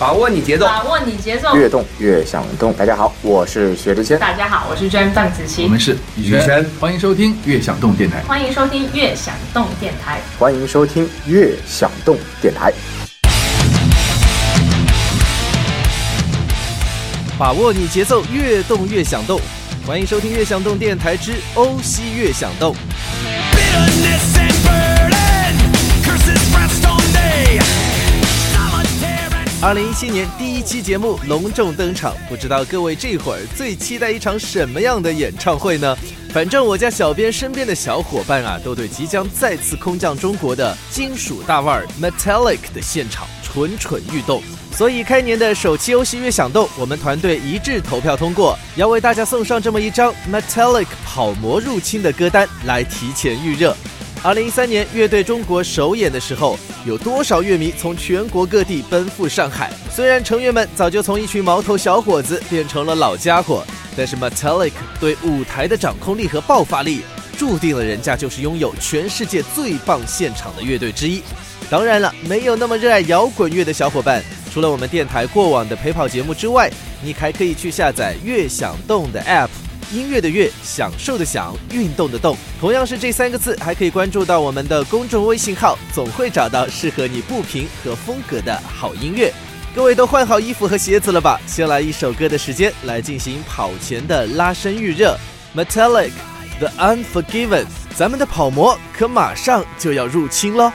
把握你节奏，把握你节奏，越动越想动。大家好，我是薛之谦。大家好，我是娟范子琪。我们是宇轩，欢迎收听越想动电台。欢迎收听越想动电台。欢迎收听越想动电台。把握你节奏，越动越想动。欢迎收听越想动电台之欧西越想动。二零一七年第一期节目隆重登场，不知道各位这会儿最期待一场什么样的演唱会呢？反正我家小编身边的小伙伴啊，都对即将再次空降中国的金属大腕 Metallic 的现场蠢蠢欲动。所以开年的首期欧西乐响动，我们团队一致投票通过，要为大家送上这么一张 Metallic 跑魔入侵的歌单来提前预热。二零一三年乐队中国首演的时候，有多少乐迷从全国各地奔赴上海？虽然成员们早就从一群毛头小伙子变成了老家伙，但是 Metallic 对舞台的掌控力和爆发力，注定了人家就是拥有全世界最棒现场的乐队之一。当然了，没有那么热爱摇滚乐的小伙伴，除了我们电台过往的陪跑节目之外，你还可以去下载“乐享动”的 App。音乐的乐，享受的享，运动的动，同样是这三个字，还可以关注到我们的公众微信号，总会找到适合你步频和风格的好音乐。各位都换好衣服和鞋子了吧？先来一首歌的时间来进行跑前的拉伸预热。Metallic The Unforgiven，咱们的跑模可马上就要入侵喽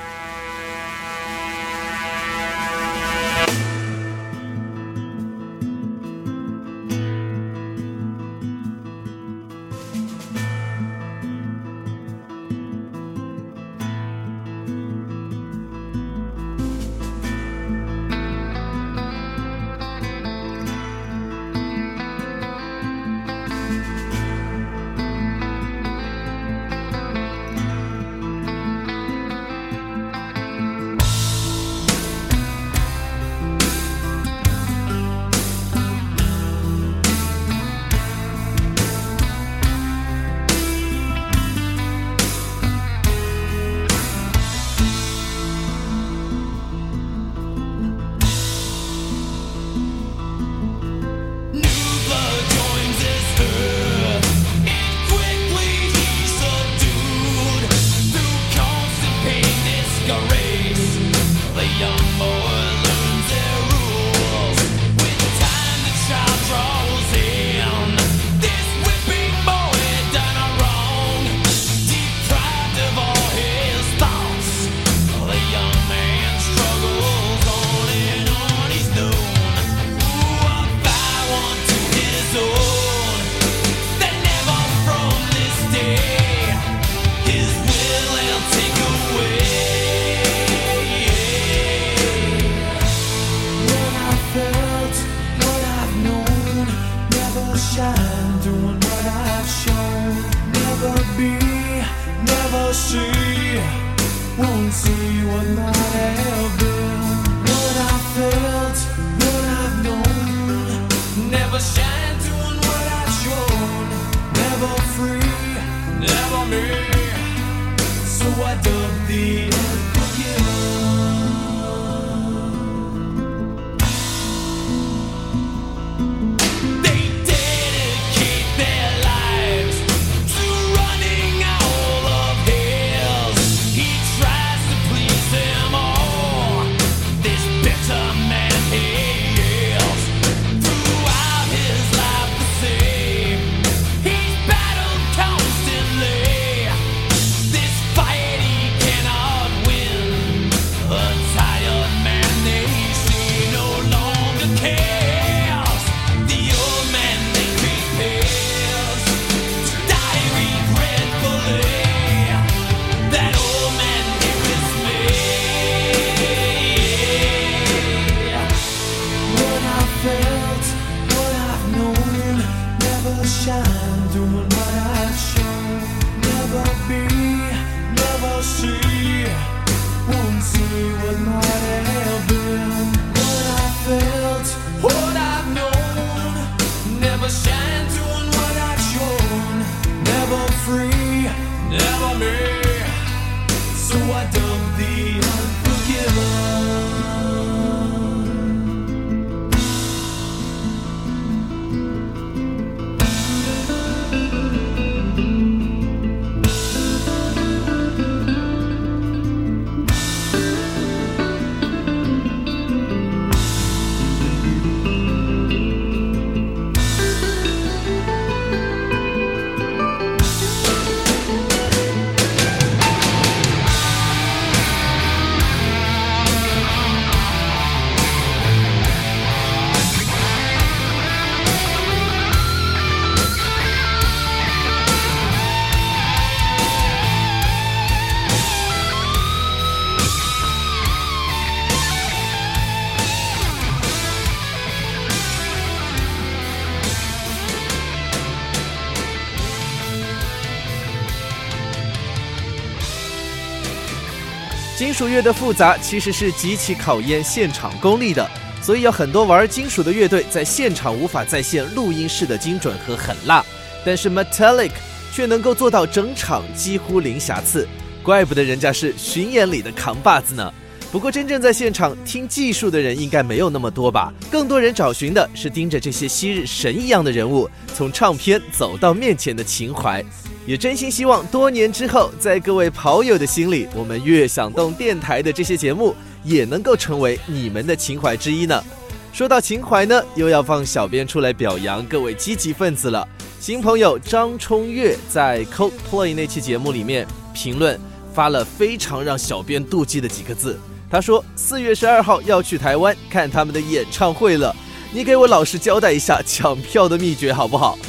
属乐的复杂其实是极其考验现场功力的，所以有很多玩金属的乐队在现场无法再现录音室的精准和狠辣，但是 Metallic 却能够做到整场几乎零瑕疵，怪不得人家是巡演里的扛把子呢。不过真正在现场听技术的人应该没有那么多吧？更多人找寻的是盯着这些昔日神一样的人物从唱片走到面前的情怀。也真心希望多年之后，在各位跑友的心里，我们悦享动电台的这些节目也能够成为你们的情怀之一呢。说到情怀呢，又要放小编出来表扬各位积极分子了。新朋友张冲月在 Coldplay 那期节目里面评论发了非常让小编妒忌的几个字，他说：“四月十二号要去台湾看他们的演唱会了，你给我老实交代一下抢票的秘诀好不好？”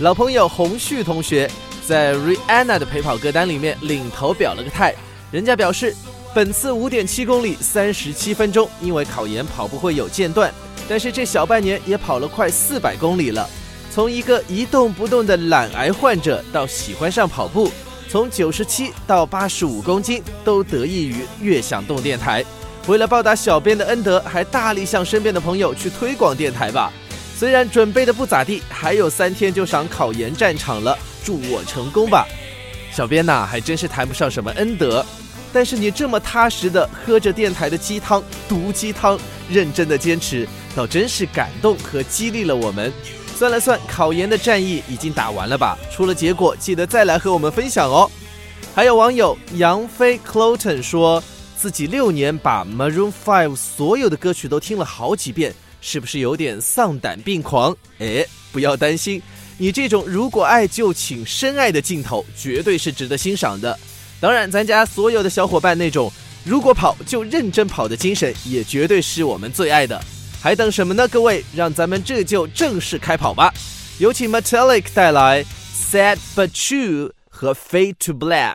老朋友洪旭同学。在 Rihanna 的陪跑歌单里面领头表了个态，人家表示本次五点七公里三十七分钟，因为考研跑步会有间断，但是这小半年也跑了快四百公里了。从一个一动不动的懒癌患者到喜欢上跑步，从九十七到八十五公斤都得益于悦享动电台。为了报答小编的恩德，还大力向身边的朋友去推广电台吧。虽然准备的不咋地，还有三天就上考研战场了。祝我成功吧，小编呐，还真是谈不上什么恩德，但是你这么踏实的喝着电台的鸡汤，毒鸡汤，认真的坚持，倒真是感动和激励了我们。算了算，考研的战役已经打完了吧？出了结果，记得再来和我们分享哦。还有网友杨飞 Cloton 说自己六年把 Maroon Five 所有的歌曲都听了好几遍，是不是有点丧胆病狂？哎，不要担心。你这种如果爱就请深爱的镜头，绝对是值得欣赏的。当然，咱家所有的小伙伴那种如果跑就认真跑的精神，也绝对是我们最爱的。还等什么呢？各位，让咱们这就正式开跑吧！有请 Metallic 带来《Sad But True》和《Fade to Black》。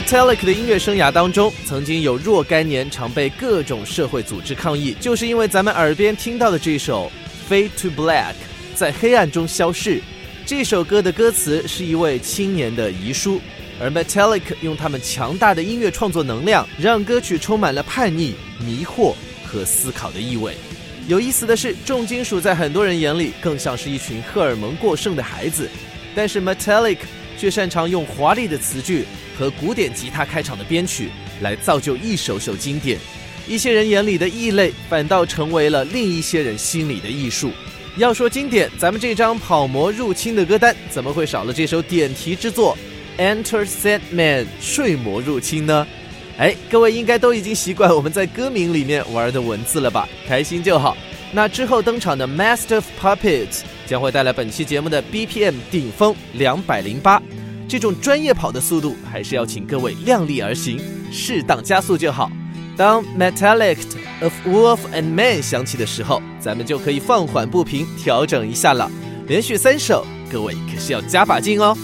Metallica 的音乐生涯当中，曾经有若干年常被各种社会组织抗议，就是因为咱们耳边听到的这首《Fade to Black》在黑暗中消逝。这首歌的歌词是一位青年的遗书，而 Metallica 用他们强大的音乐创作能量，让歌曲充满了叛逆、迷惑和思考的意味。有意思的是，重金属在很多人眼里更像是一群荷尔蒙过剩的孩子，但是 Metallica 却擅长用华丽的词句。和古典吉他开场的编曲来造就一首首经典，一些人眼里的异类，反倒成为了另一些人心里的艺术。要说经典，咱们这张跑魔入侵的歌单怎么会少了这首点题之作《Enter Sandman 睡魔入侵》呢？哎，各位应该都已经习惯我们在歌名里面玩的文字了吧？开心就好。那之后登场的 Master of Puppets 将会带来本期节目的 BPM 顶峰两百零八。这种专业跑的速度，还是要请各位量力而行，适当加速就好。当 Metallic of Wolf and Man 响起的时候，咱们就可以放缓步频，调整一下了。连续三首，各位可是要加把劲哦。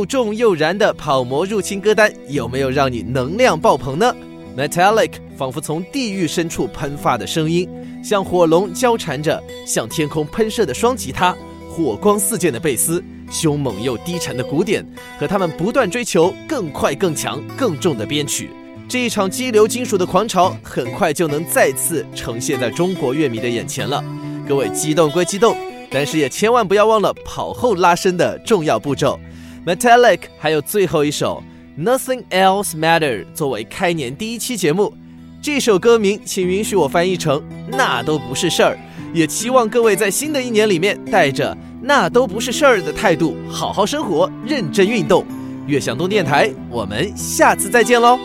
又重又燃的跑模入侵歌单，有没有让你能量爆棚呢？Metallic 仿佛从地狱深处喷发的声音，像火龙交缠着，向天空喷射的双吉他，火光四溅的贝斯，凶猛又低沉的鼓点，和他们不断追求更快、更强、更重的编曲。这一场激流金属的狂潮，很快就能再次呈现在中国乐迷的眼前了。各位激动归激动，但是也千万不要忘了跑后拉伸的重要步骤。Metallic 还有最后一首 Nothing Else Matter 作为开年第一期节目，这首歌名请允许我翻译成那都不是事儿，也期望各位在新的一年里面带着那都不是事儿的态度好好生活，认真运动。悦享东电台，我们下次再见喽。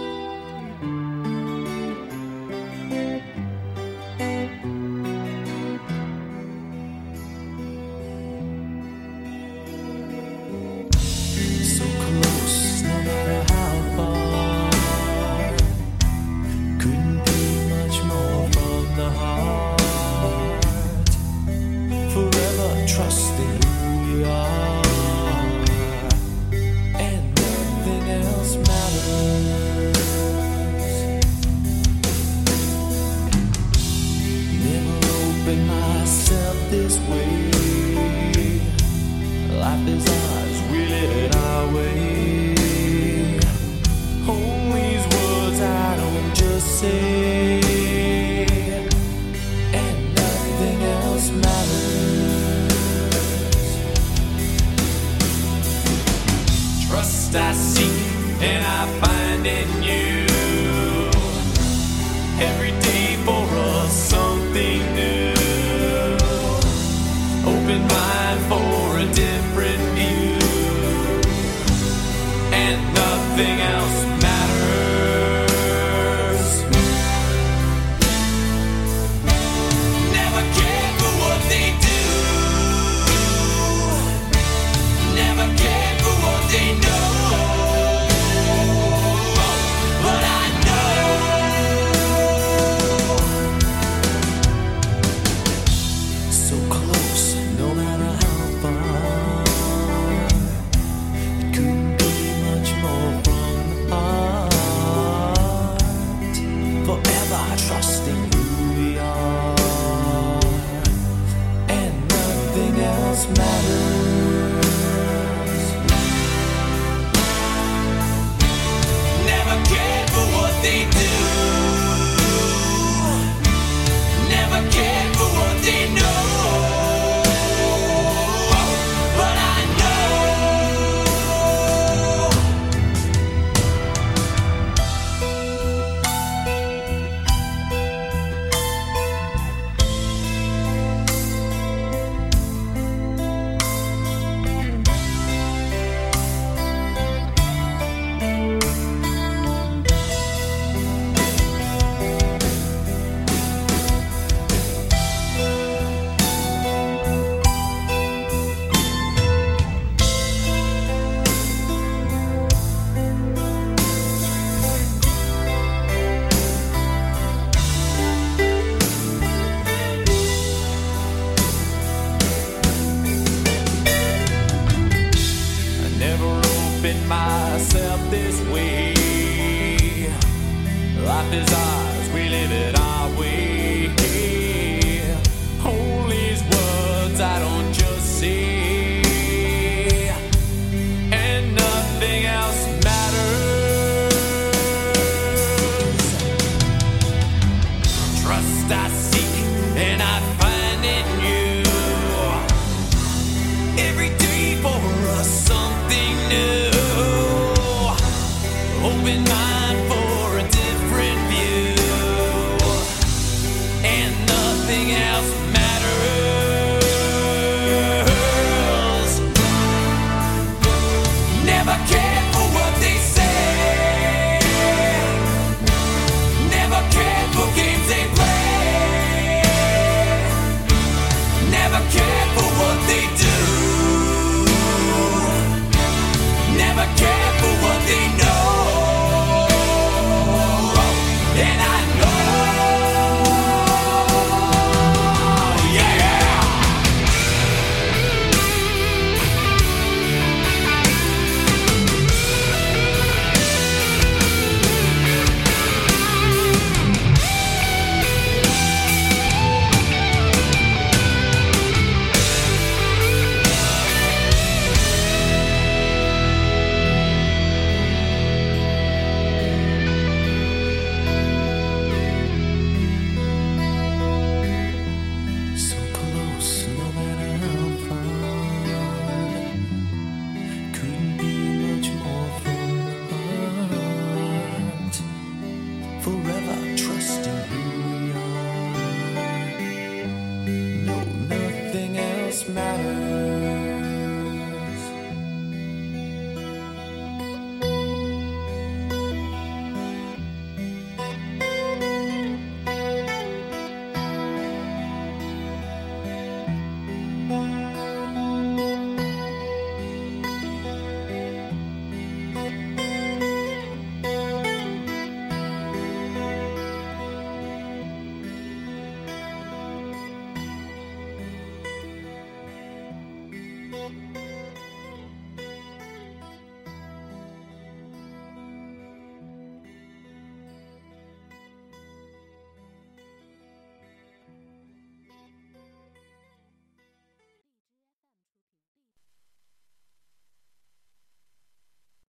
Myself this way. Life is ours, we live it